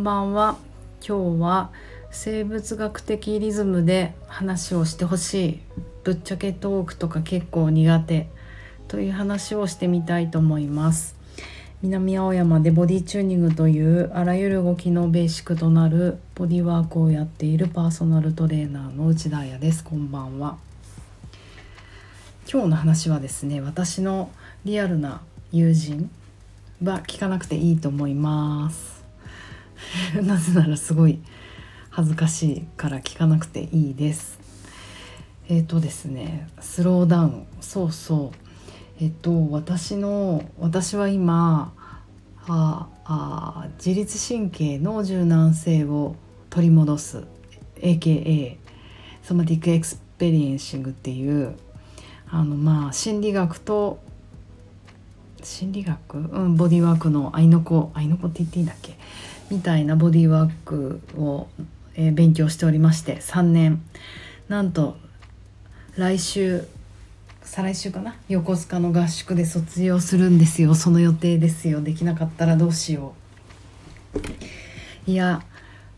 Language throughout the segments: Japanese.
んばんは。今日は生物学的リズムで話をしてほしい。ぶっちゃけトークとか結構苦手という話をしてみたいと思います。南青山でボディチューニングというあらゆる動きのベーシックとなるボディワークをやっているパーソナルトレーナーの内田彩です。こんばんは。今日の話はですね私のリアルな友人は聞かなくていいと思います。なぜならすごい恥ずかしいから聞かなくていいです。えっ、ー、とですね slow down。そうそう。えっと私の私は今ああ自律神経の柔軟性を取り戻す。AKA Somatic Experiencing っていうあのまあ心理学と心理学、うん、ボディワークの合いの子。合いの子って言っていいんだっけ？みたいなボディーワークを、えー、勉強しておりまして3年。なんと来週再来週かな？横須賀の合宿で卒業するんですよ。その予定ですよ。できなかったらどうしよう。いや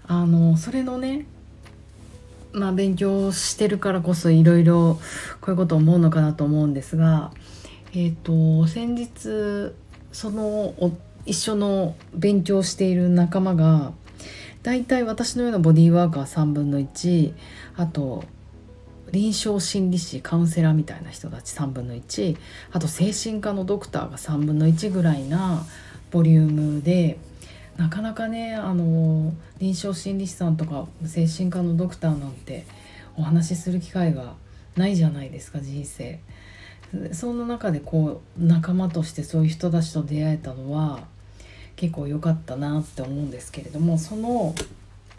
あのそれのねまあ勉強してるからこそいろいろこういうこと思うのかなと思うんですがえっ、ー、と先日その一緒の勉強している仲間が大体私のようなボディーワーカー3分の1あと臨床心理士カウンセラーみたいな人たち3分の1あと精神科のドクターが3分の1ぐらいなボリュームでなかなかねあの臨床心理士さんとか精神科のドクターなんてお話しする機会がないじゃないですか人生。その中でこう仲間としてそういう人たちと出会えたのは結構良かったなって思うんですけれどもその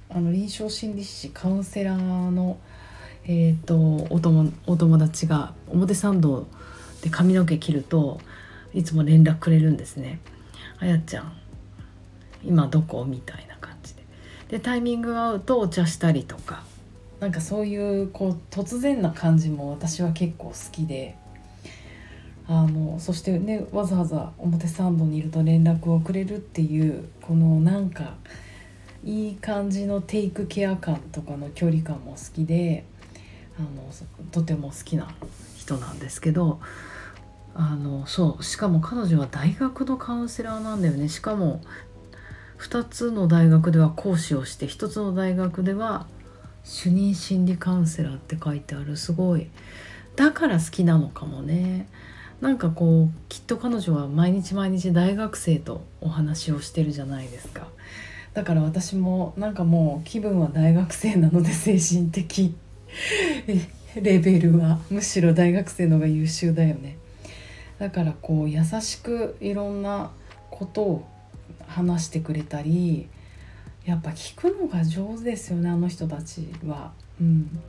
あの臨床心理士カウンセラーのえーと、お友お友達が表参道で髪の毛切るといつも連絡くれるんですね「あやちゃん今どこ?」みたいな感じで。でタイミングが合うとお茶したりとか。なんかそういうこう突然な感じも私は結構好きで。あのそしてねわざわざ表参道にいると連絡をくれるっていうこのなんかいい感じのテイクケア感とかの距離感も好きであのとても好きな人なんですけどあのそうしかも彼女は大学のカウンセラーなんだよね。しかも2つの大学では講師をして1つの大学では主任心理カウンセラーって書いてある。すごい。だから好きなのかもね。なんかこうきっと彼女は毎日毎日大学生とお話をしてるじゃないですか。だから私もなんかもう気分は大学生なので精神的レベルはむしろ大学生の方が優秀だよね。だからこう優しくいろんなことを話してくれたりやっぱ聞くのが上手ですよねあの人たちは、うん、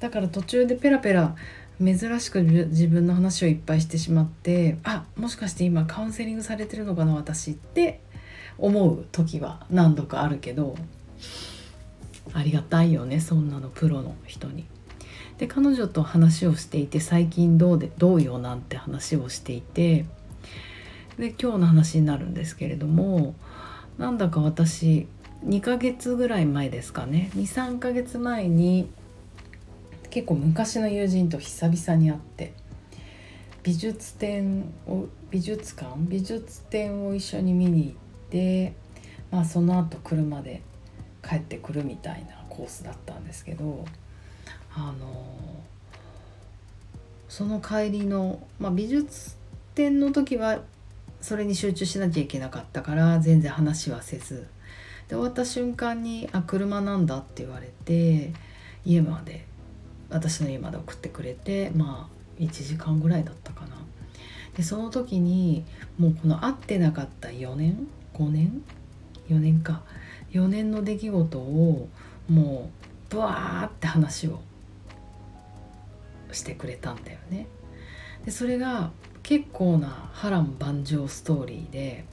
だから途中でペラペラ珍しく自分の話をいっぱいしてしまってあもしかして今カウンセリングされてるのかな私って思う時は何度かあるけどありがたいよねそんなのプロの人に。で彼女と話をしていて最近どうでどうよなんて話をしていてで今日の話になるんですけれどもなんだか私2ヶ月ぐらい前ですかね23ヶ月前に結構昔の友人と久々に会って美術展を美術館？美術展を一緒に見に行って、まあ、その後車で帰ってくるみたいなコースだったんですけどあのその帰りの、まあ、美術展の時はそれに集中しなきゃいけなかったから全然話はせず。で終わった瞬間に「あ車なんだ」って言われて家まで私の家まで送ってくれてまあ1時間ぐらいだったかな。でその時にもうこの会ってなかった4年5年4年か4年の出来事をもうブワーって話をしてくれたんだよね。でそれが結構な波乱万丈ストーリーで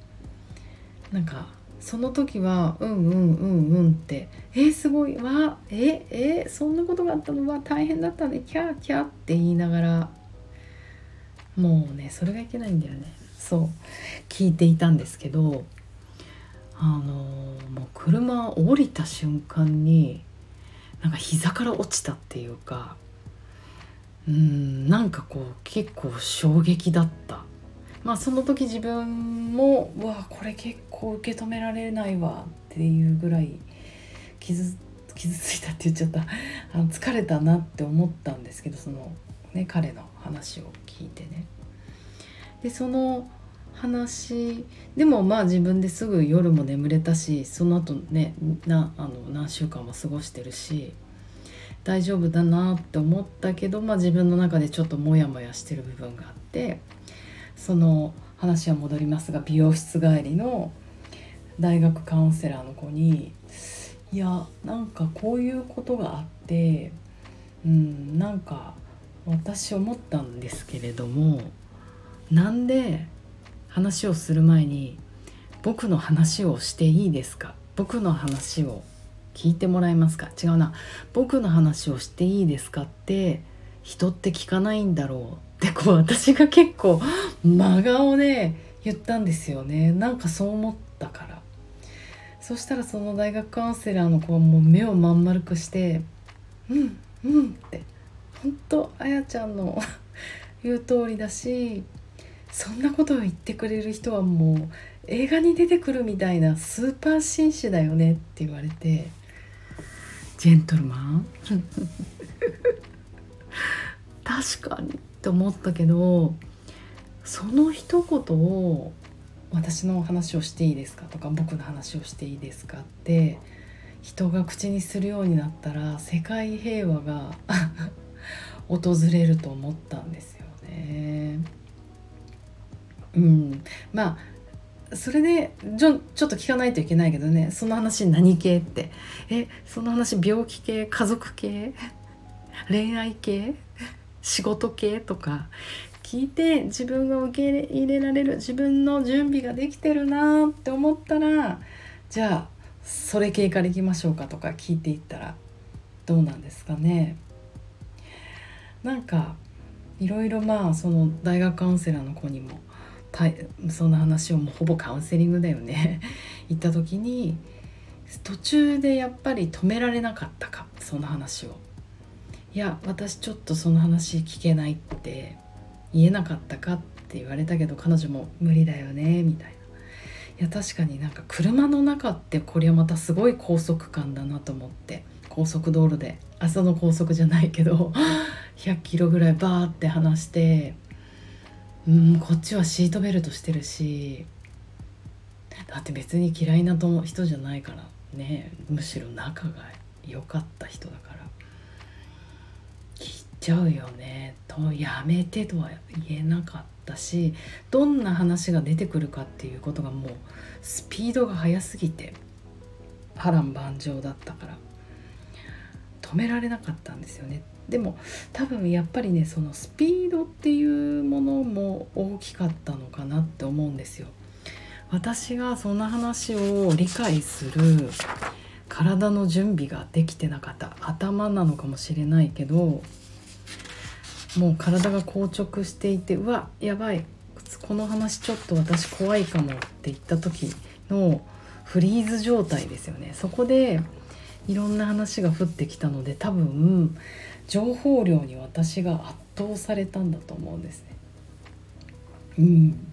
なんかその時はうんうんうんうんって「えー、すごいわええー、そんなことがあったの？は大変だったね。キャーキャー」って言いながらもうねそれがいけないんだよね。そう聞いていたんですけどあのもう車降りた瞬間になんか膝から落ちたっていうかうんなんかこう結構衝撃だった。まあその時自分もうわこれ結構受け止められないわっていうぐらい傷傷ついたって言っちゃった あの疲れたなって思ったんですけどその、ね、彼の話を聞いてね。でその話でもまあ自分ですぐ夜も眠れたしその後ねなあの何週間も過ごしてるし大丈夫だなって思ったけど、まあ、自分の中でちょっとモヤモヤしてる部分があってその話は戻りますが美容室帰りの大学カウンセラーの子にいやなんかこういうことがあってうんなんか私思ったんですけれどもなんで話をする前に僕の話をしていいですか？僕の話を聞いてもらえますか？違うな。僕の話をしていいですかって人って聞かないんだろう。ってこう私が結構真顔で言ったんですよね。なんかそう思ったから。そしたらその大学カウンセラーの子はもう目をまん丸くして「うんうん」って本当あやちゃんの 言う通りだしそんなことを言ってくれる人はもう映画に出てくるみたいなスーパー紳士だよねって言われてジェントルマン。確かに。って思ったけどその一言を「私の話をしていいですか?」とか「僕の話をしていいですか?」って人が口にするようになったら世界平和が 訪れると思ったんですよね。うん、まあそれでちょちょっと聞かないといけないけどねその話何系ってえその話病気系家族系恋愛系？仕事系とか聞いて自分が受け入れられる自分の準備ができてるなって思ったらじゃあそれ系からいきましょうかとか聞いていったらどうなんですかねなんかいろいろまあその大学カウンセラーの子にもたいその話をもうほぼカウンセリングだよね 行った時に途中でやっぱり止められなかったかその話を。いや私ちょっとその話聞けないって言えなかったかって言われたけど彼女も無理だよねみたいな。いや確かになんか車の中ってこれはまたすごい高速感だなと思って高速道路で。あその高速じゃないけど 100キロぐらいバーって離してうんこっちはシートベルトしてるしだって別に嫌いな人じゃないからね。むしろ仲が良かった人だから。ちゃうよねとやめてとは言えなかったしどんな話が出てくるかっていうことがもうスピードが速すぎて波乱万丈だったから止められなかったんですよねでも多分やっぱりねそのスピードっていうものも大きかったのかなって思うんですよ。私がそんな話を理解する体の準備ができてなかった頭なのかもしれないけどもう体が硬直していてうわやばい。この話ちょっと私怖いかもって言った時のフリーズ状態ですよね。そこでいろんな話が降ってきたので多分情報量に私が圧倒されたんだと思うんですね。うん、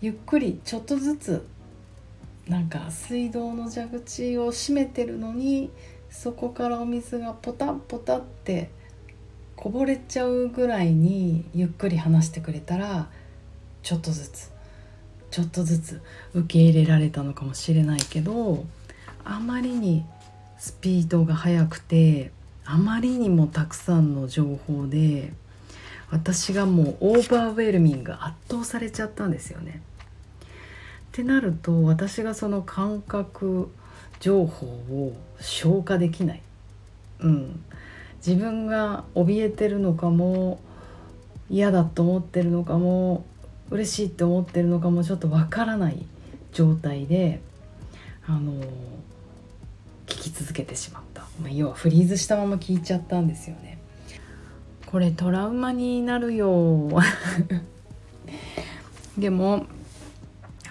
ゆっくりちょっとずつなんか水道の蛇口を閉めてるのにそこからお水がポタッポタってこぼれちゃうぐらいにゆっくり話してくれたらちょっとずつちょっとずつ受け入れられたのかもしれないけどあまりにスピードが速くてあまりにもたくさんの情報で私がもうオーバーウェルミング圧倒されちゃったんですよね。ってなると私がその感覚情報を消化できない、うん、自分が怯えてるのかも嫌だと思ってるのかも嬉しいって思ってるのかもちょっとわからない状態であの聞き続けてしまった、まあ、要はフリーズしたまま聞いちゃったんですよね。これトラウマになるよ でも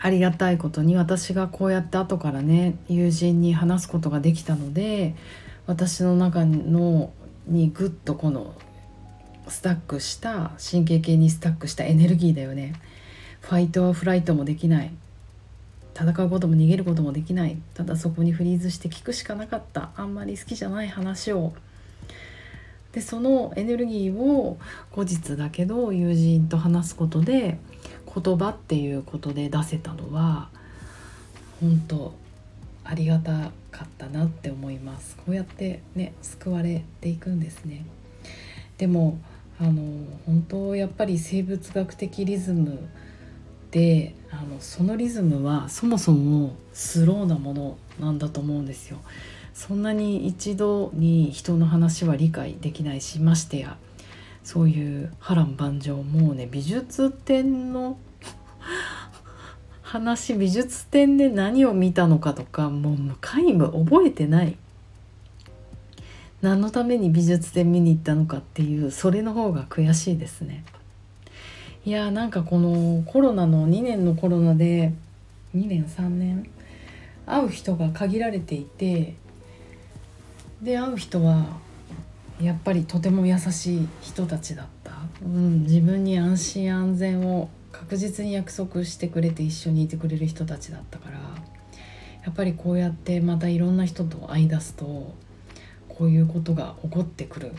ありがたいことに私がこうやって後からね友人に話すことができたので私の中のにぐっとこのスタックした神経系にスタックしたエネルギーだよね。ファイトはフライトもできない。戦うことも逃げることもできない。ただそこにフリーズして聞くしかなかった。あんまり好きじゃない話を。でそのエネルギーを後日だけど友人と話すことで言葉っていうことで出せたのは本当ありがたかったなって思います。こうやってね救われていくんですね。でもあの本当やっぱり生物学的リズムであのそのリズムはそもそもスローなものなんだと思うんですよ。そんなに一度に人の話は理解できないしましてやそういう波乱万丈もうね美術展の話美術展で何を見たのかとかもう皆無覚えてない。何のために美術展見に行ったのかっていうそれの方が悔しいですね。いやーなんかこのコロナの2年のコロナで2年3年会う人が限られていてで会う人はやっぱりとても優しい人たちだった、うん、自分に安心安全を確実に約束してくれて一緒にいてくれる人たちだったからやっぱりこうやってまたいろんな人と会い出すとこういうことが起こってくる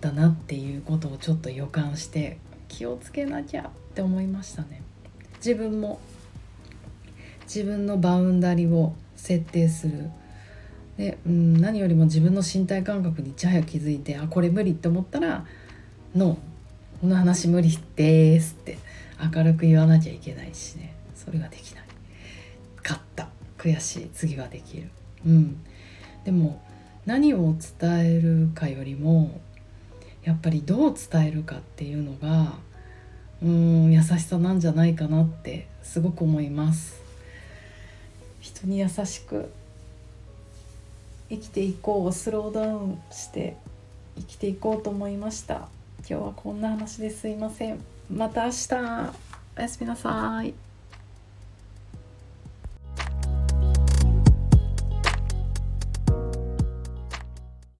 だなっていうことをちょっと予感して気をつけなきゃって思いましたね。自分も自分のバウンダリを設定する。で、うん、何よりも自分の身体感覚にいち早く気づいてあこれ無理って思ったら「ノーこの話無理です」って。明るく言わなきゃいけないしね。それができない。勝った。悔しい。次はできる。うん。でも何を伝えるかよりもやっぱりどう伝えるかっていうのがうん優しさなんじゃないかなってすごく思います。人に優しく生きていこうをスローダウンして生きていこうと思いました。今日はこんな話ですいません。また明日。おやすみなさい。